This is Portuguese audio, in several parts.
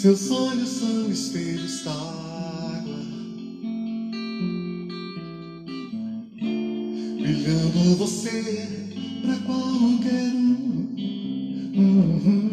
Seus olhos são espelhos d'água, brilhando você pra qualquer um. Uhum.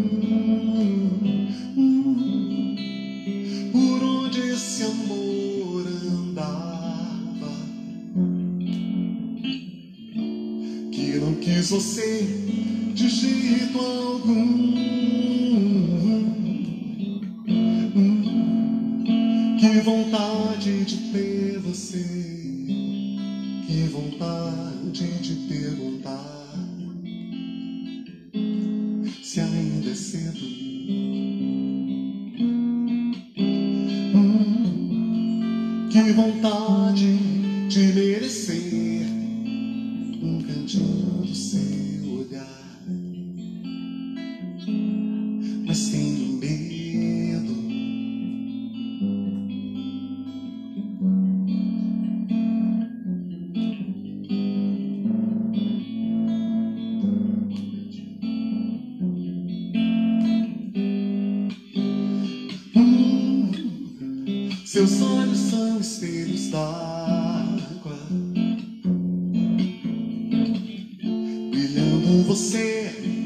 você.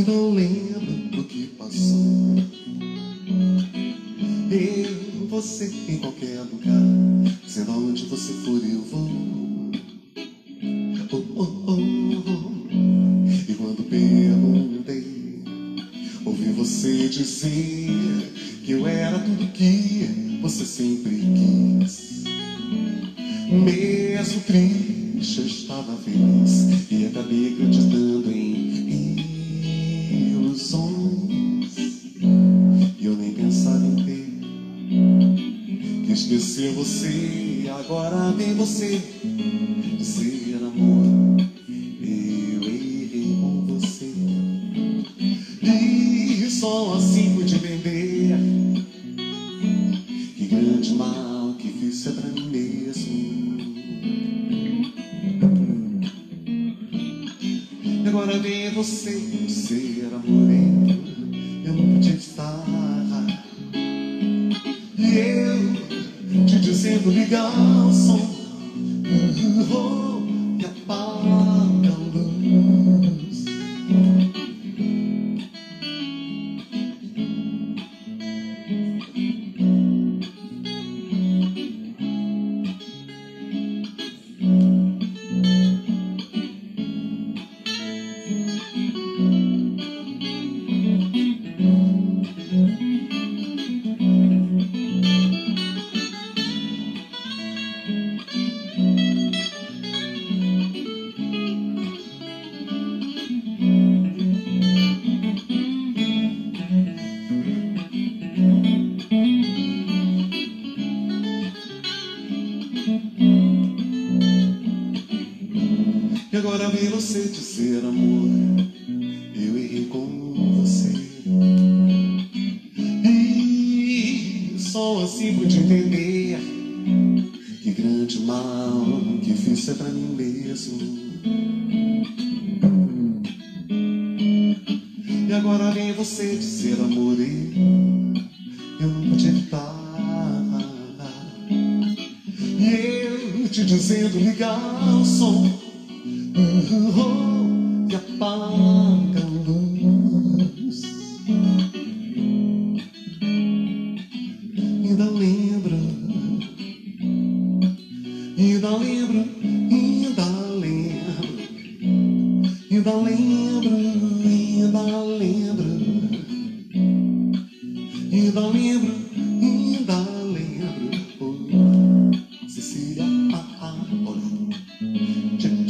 e não lembra do que passou. Eu, você, em qualquer lugar, sendo onde você for, eu vou.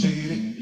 cheating.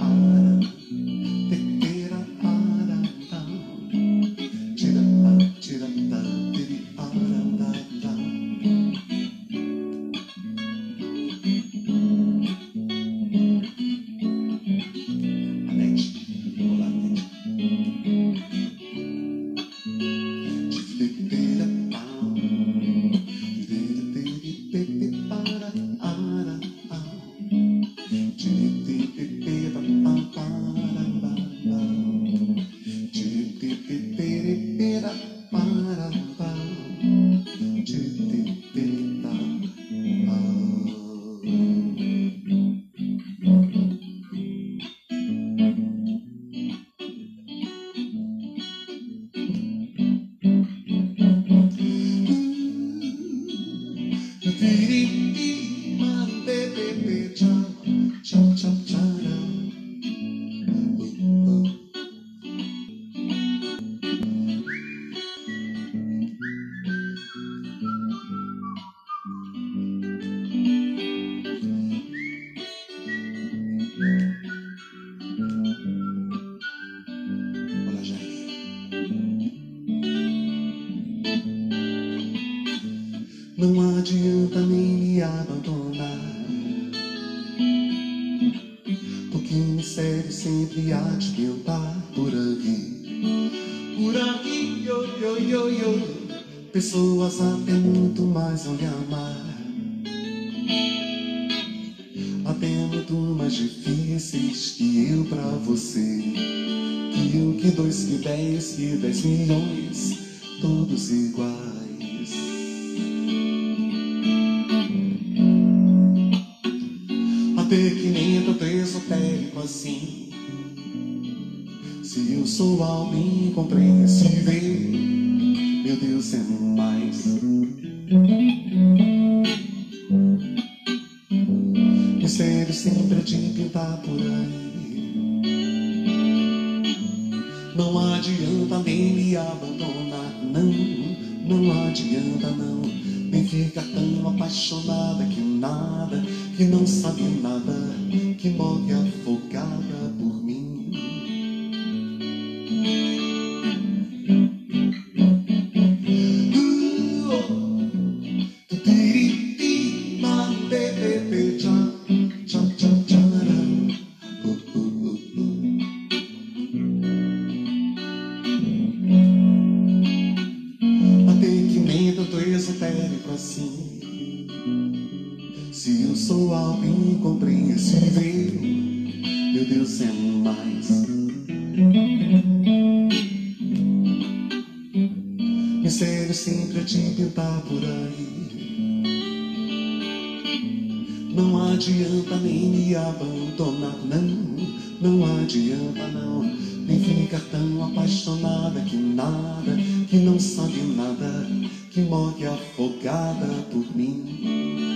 Pessoas até muito mais vão lhe amar. Até muito mais difíceis que eu pra você. Que eu, que dois, que dez, que dez milhões Todos iguais. Até que nem tão esotérico assim. Se eu sou alguém compreensível meu Deus é mais. Mistério sempre te pintar por aí. Não adianta nem me abandonar, não. Não adianta, não. Nem ficar tão apaixonada que nada, que não sabe nada, que morre nem me abandonar, não, não adianta não. Nem ficar tão apaixonada que nada, que não sabe nada, que morre afogada por mim.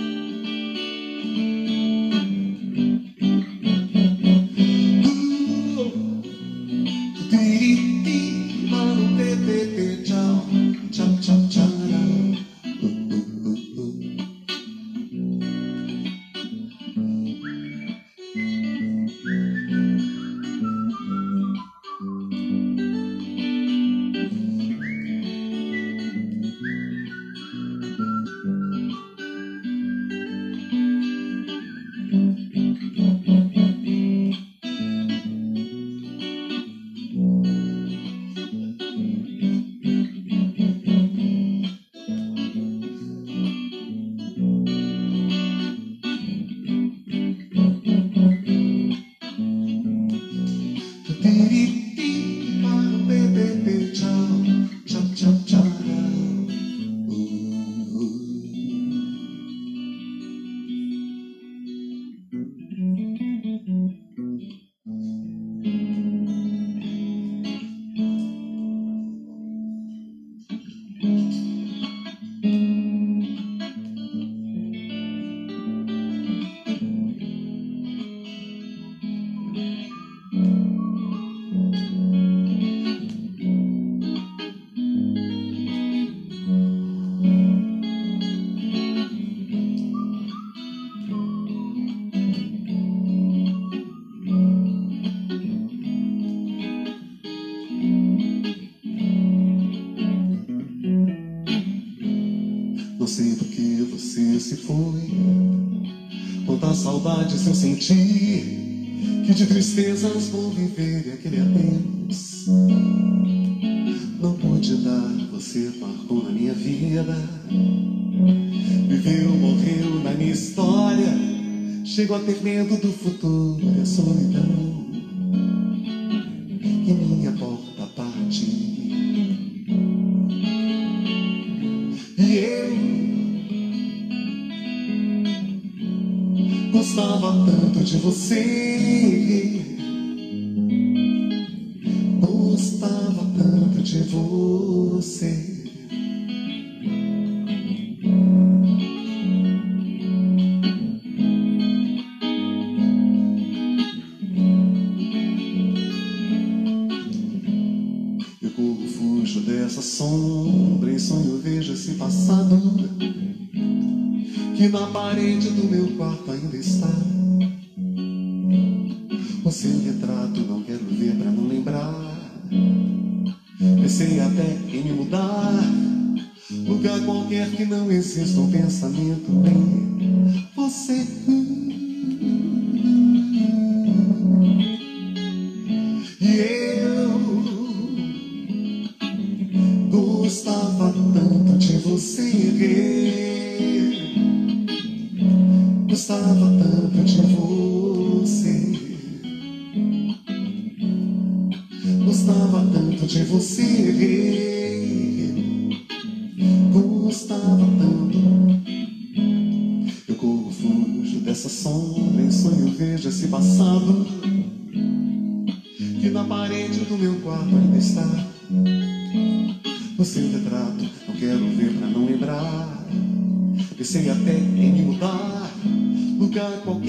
Saudades eu senti. Que de tristezas vou viver e aquele adeus. Não pude dar, você marcou na minha vida. Viveu, morreu na minha história. Chego a ter medo do futuro a solidão. Gostava tanto de você. Eu corro, fujo dessa sombra. Em sonho vejo esse passado que na parede do meu quarto ainda está. Até me mudar, lugar qualquer que não exista um pensamento em você. Não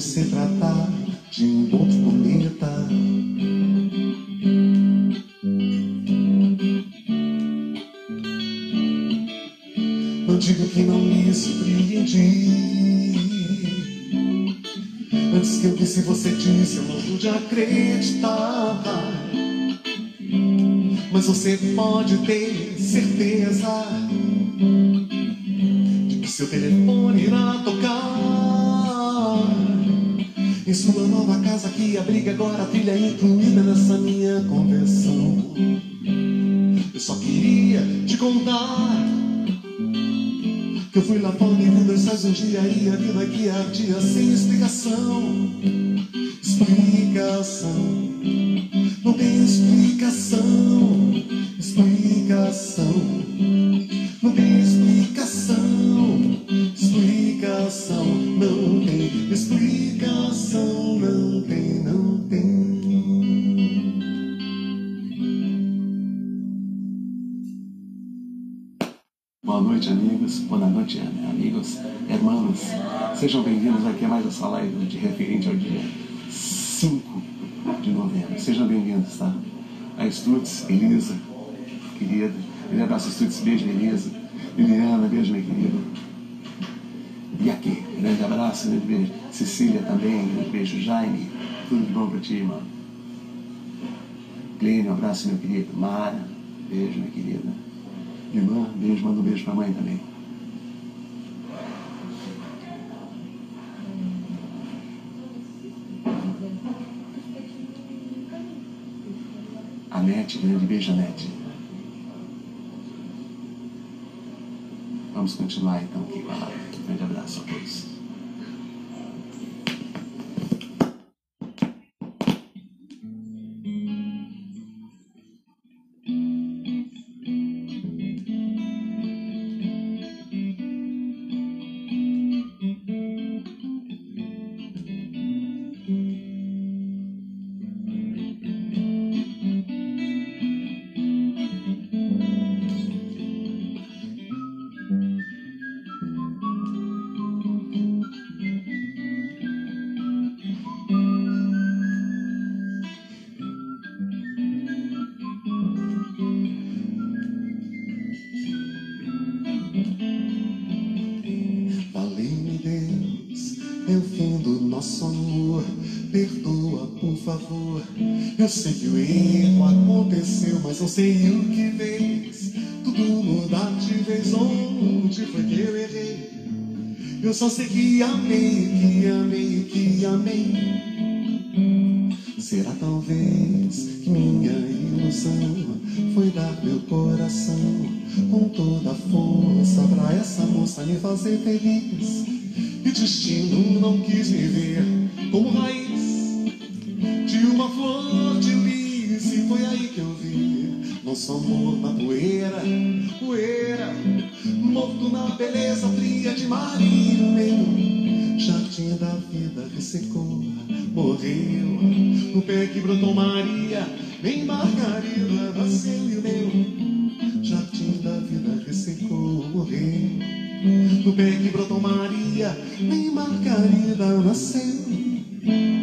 se tratar de um outro cometa. Não digo que não me surpreendi. Antes que eu visse você disse, eu não pude acreditar. Mas você pode ter certeza de que seu telefone casa que abriga agora a trilha incluída nessa minha conversão. Eu só queria te contar que eu fui lá fora dois céus um dia e a vida que ardia sem explicação. Explicação. Não tem explicação. Explicação. Sejam bem-vindos aqui a mais essa live de referente ao dia 5 de novembro. Sejam bem-vindos, tá? A Stutz, Elisa, querida. Ele abraço, Stutz. Beijo, Elisa. Liliana, beijo, minha querida. E aqui, grande abraço, grande beijo. Cecília também, grande beijo. Jaime, tudo de bom pra ti, mano. Clênio, abraço, meu querido. Mara, beijo, minha querida. Irmã, beijo, manda um beijo pra mãe também. Anete, grande beijo, Anete. Vamos continuar então aqui com a live. Um grande abraço a todos. Só sei que amei, que amei, que amei. Será talvez que minha ilusão foi dar meu coração com toda a força pra essa moça me fazer feliz. E destino não quis me ver como raiz de uma flor de lis. E foi aí que eu vi nosso amor na poeira, poeira. Morto na beleza fria de Maria, meu jardim da vida ressecou, morreu. No pé que brotou Maria, nem Margarida nasceu e meu jardim da vida ressecou, morreu. No pé que brotou Maria, nem Margarida nasceu.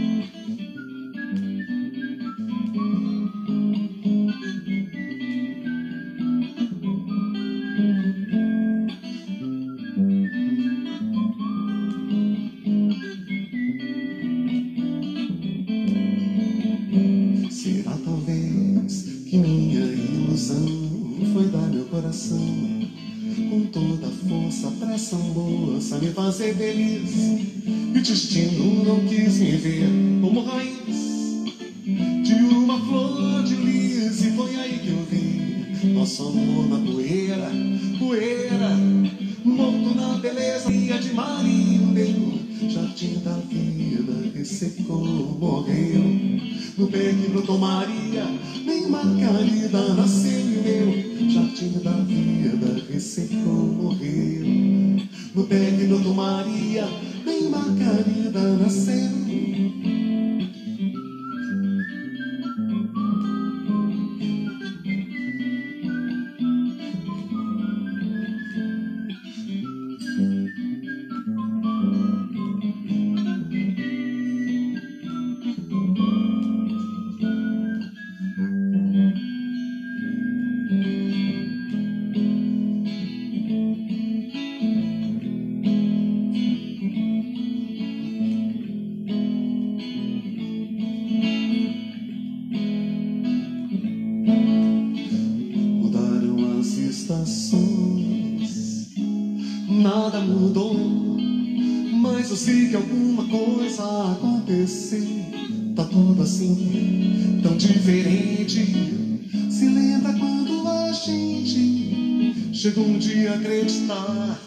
tomaria, nem margarida nasceria. Krishna.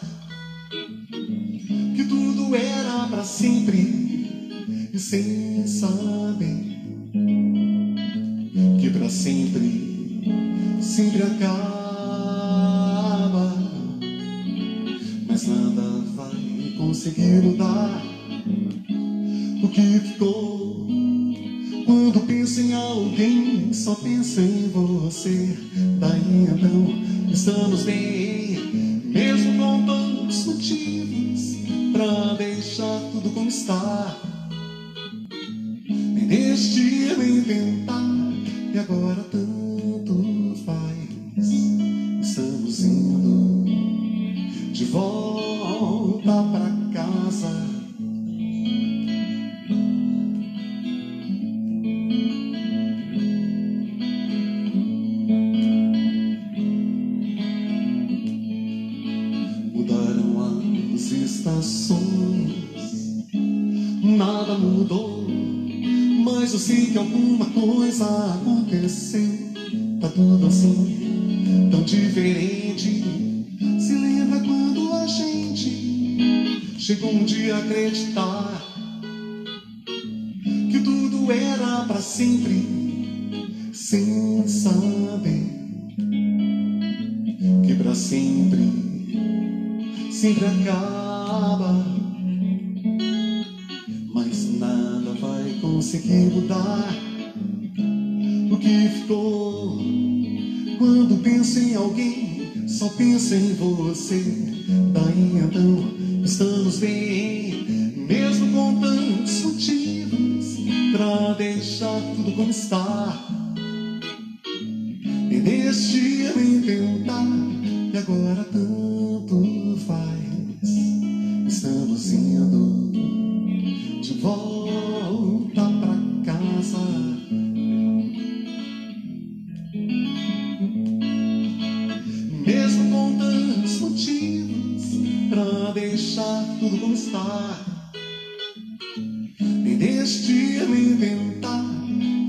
coisa aconteceu. Tá tudo assim, tão diferente. Se lembra quando a gente chegou um dia a acreditar. penso em você.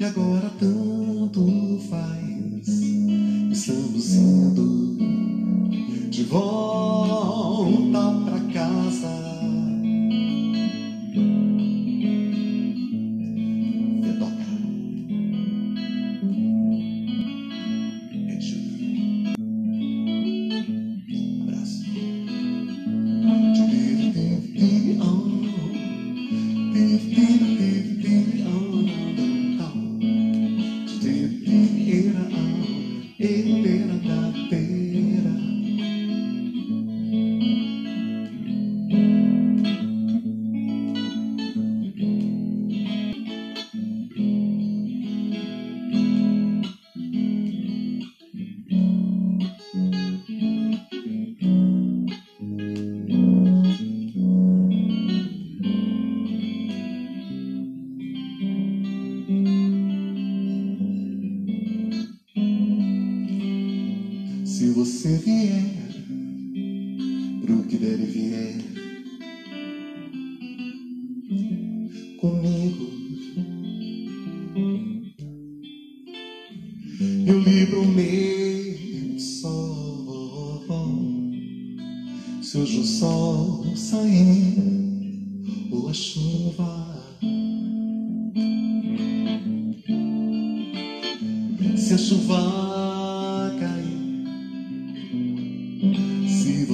Agora tanto faz. Estamos indo de volta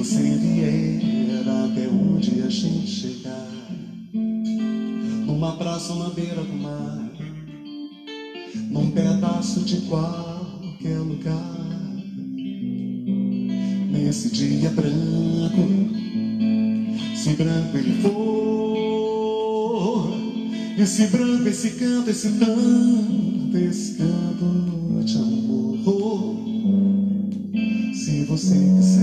se você vier até onde a gente chegar, numa praça ou na beira do mar, num pedaço de qualquer lugar, nesse dia branco, se branco ele for, esse branco, esse canto, esse canto, esse canto de amor. Se você quiser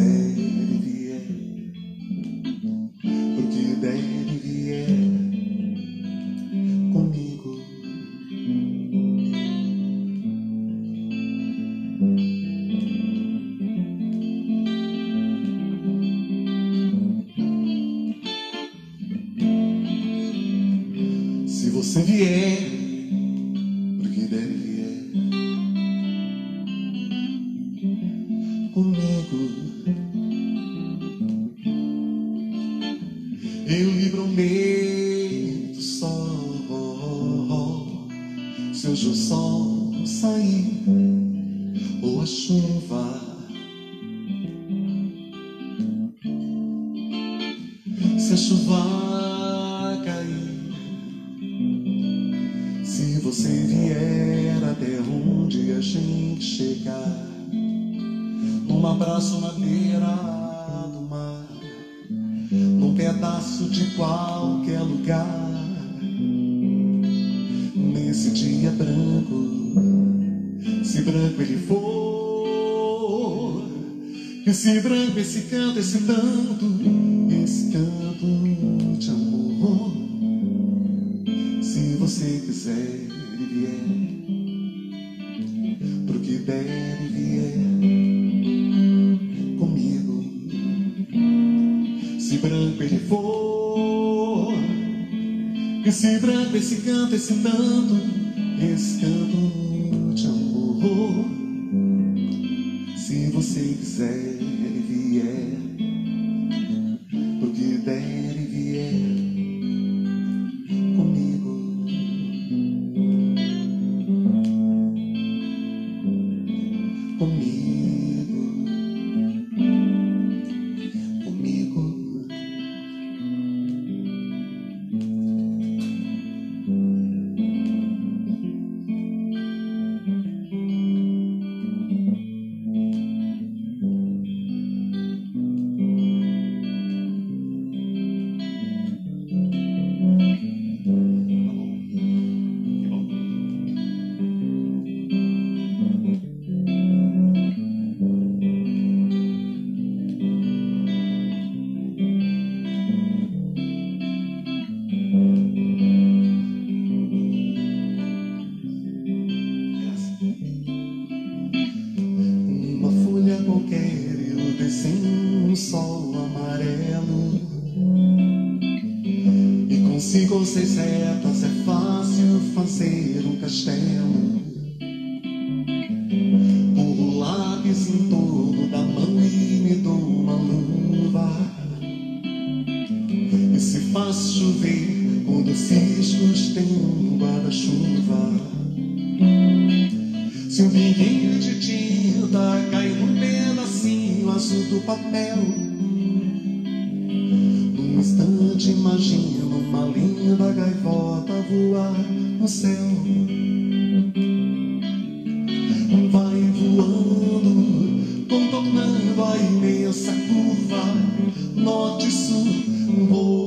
branco, se branco ele for, esse branco, esse canto, esse tanto, esse canto de amor, se você quiser e vier, pro que der e vier comigo. Se branco ele for, esse branco, esse canto, esse tanto, descendo um sol amarelo. E consigo ou seis retas é fácil fazer um castelo. Puro o lápis em torno da mão e me dou uma luva. E se faz chover quando ciscos tem um guarda-chuva. Se um pinguinho de tinta cai no azul do papel. Num instante imagino uma linda gaivota voar no céu. Vai voando, contornando a imensa curva, norte-sul, vou.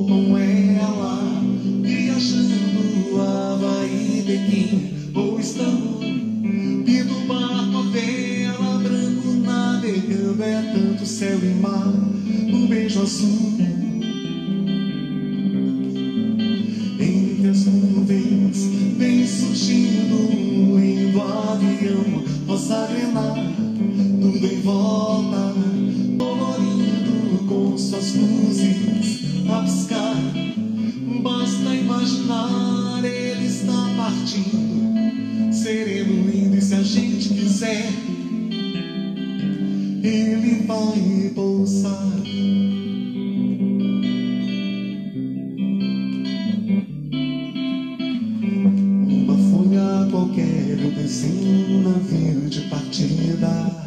Velho vizinho, navio de partida.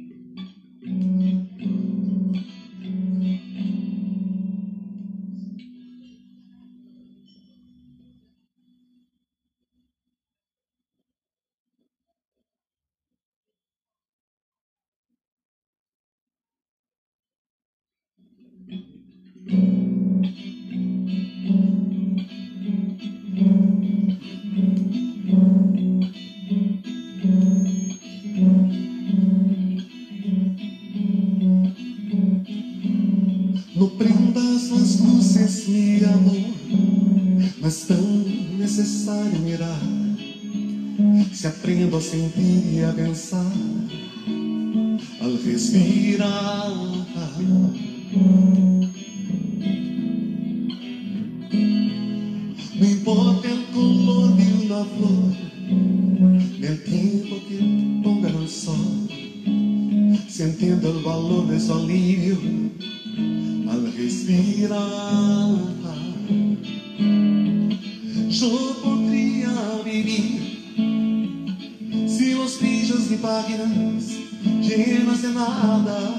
amor, mas tão necessário irá. Se aprendo a sentir e a pensar, ao respirar. Não importa o color de uma flor, nem o tempo que ponga no sol, se o valor desse alívio. respirar. nada.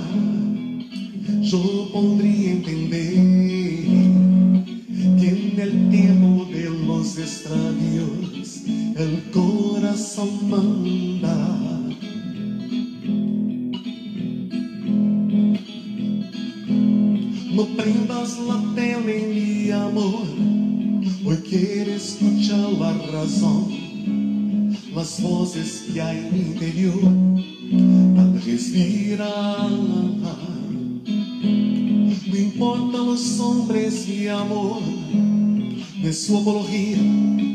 suo colorire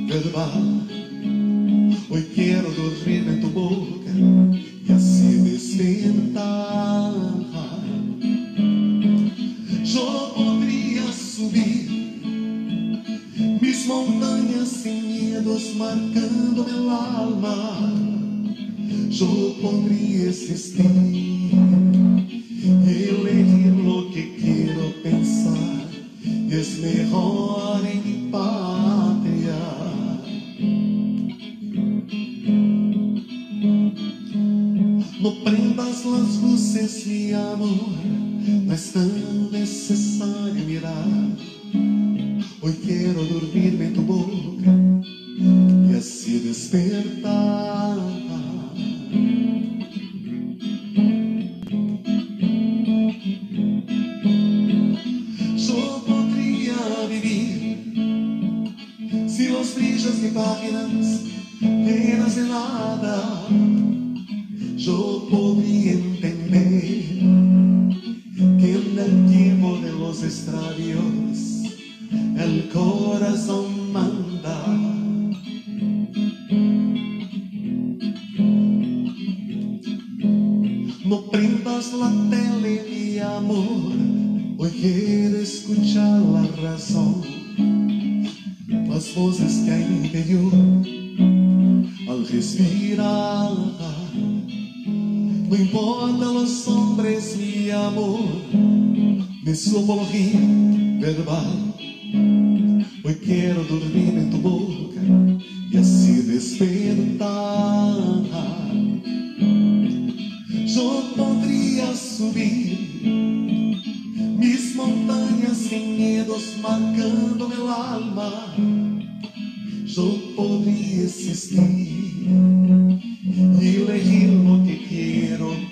verbal No prendas las luces, mi amor, no están.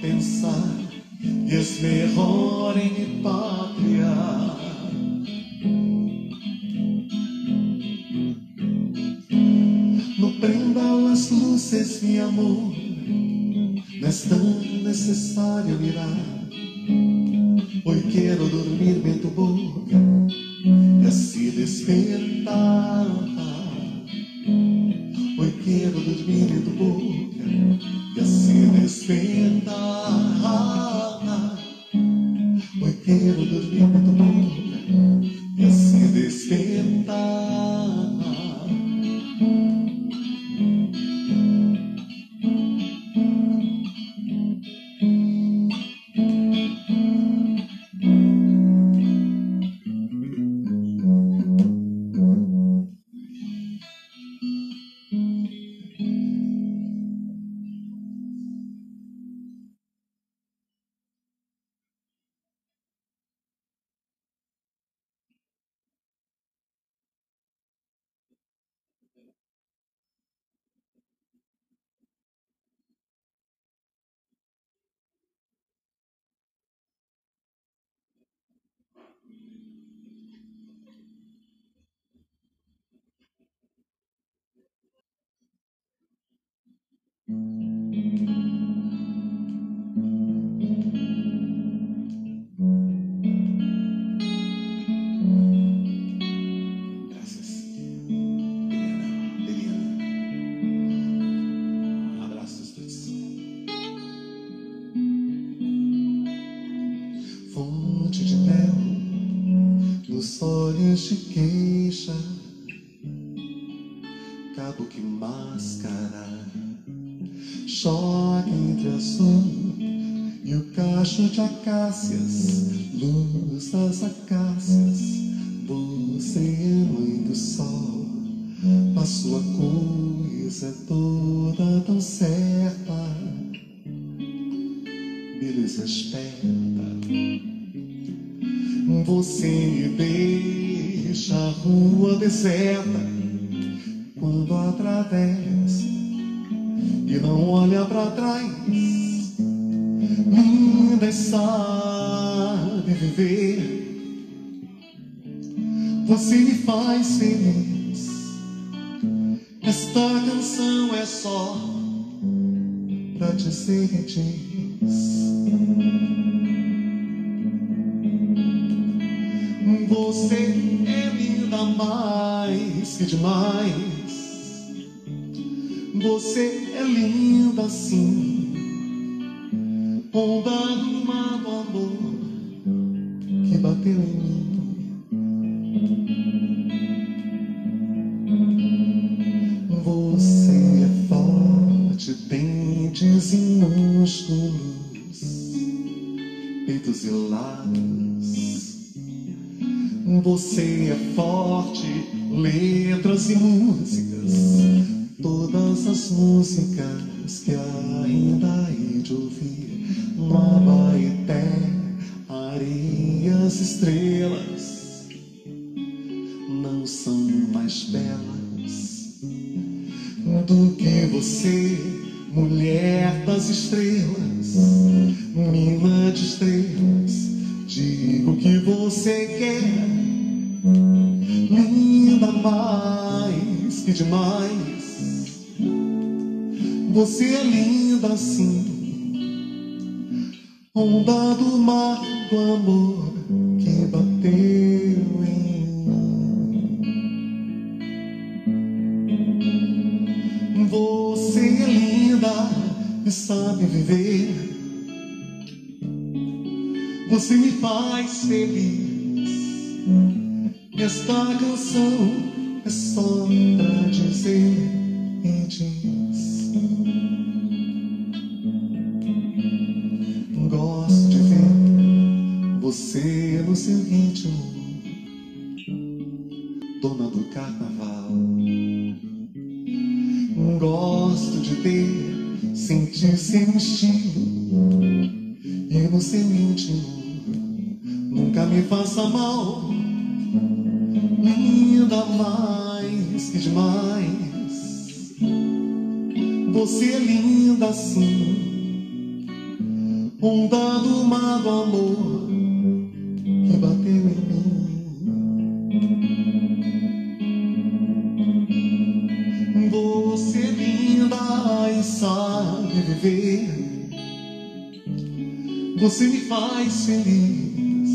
pensar y es mejor en patria. No prenda las luces, mi amor, no es tan necesario mirar. Cacho de acácias, luz das acácias. Você é mãe do sol, a sua coisa é toda Você me faz feliz. Esta canção é só pra dizer que diz. Você é linda mais que demais. Você é linda assim. Onda do amor que bateu em mim. Dentes e músculos, peitos e lábios. Você é forte, letras e músicas, todas as músicas que ainda hei de ouvir no Abaeté, areias, estrelas das estrelas, mina de estrelas. Digo o que você quer, linda mais que demais. Você é linda assim, onda do mar do amor sabe viver. Você me faz feliz. Esta canção é só pra dizer e diz. Gosto de ver você no seu ritmo, dona do carnaval. Gosto de ter, sentir seu estilo e no seu íntimo nunca me faça mal. Linda mais que demais. Você é linda assim, onda do mar do amor Você me faz feliz.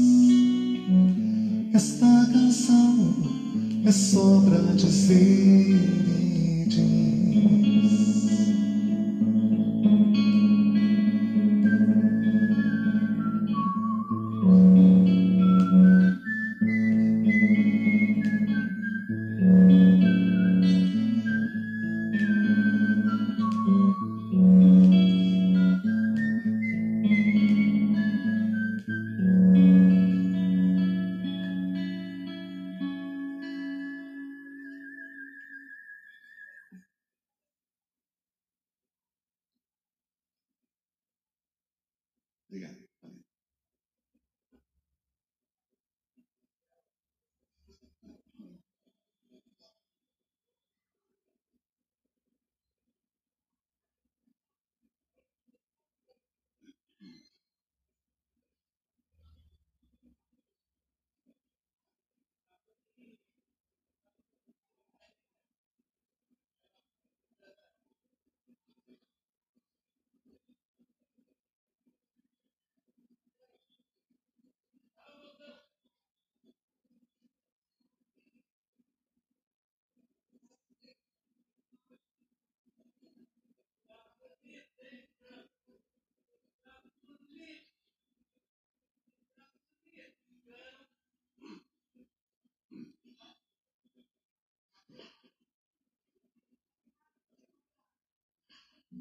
Esta canção é só pra dizer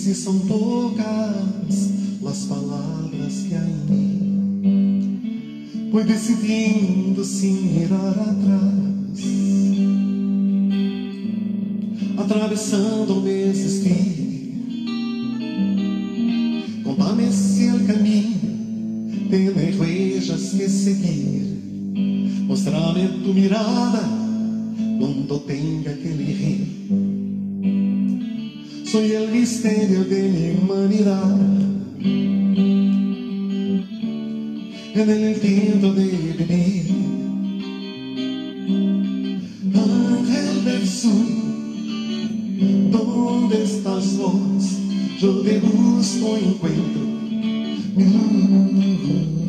se são poucas as palavras que há em mim. Fui decidindo sim mirar atrás, atravessando meses meu Contame-se o caminho, teme igrejas que seguir. Mostrame tu mirada quando tenga que elegir. Soy el misterio de mi humanidad. En el tiempo de venir, ángel del sol, ¿dónde estás vos? Yo de busco encuentro mi amor.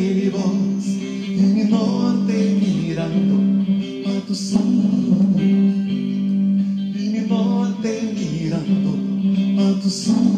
E voz en norte mirando a tu e me el norte mirando a tu.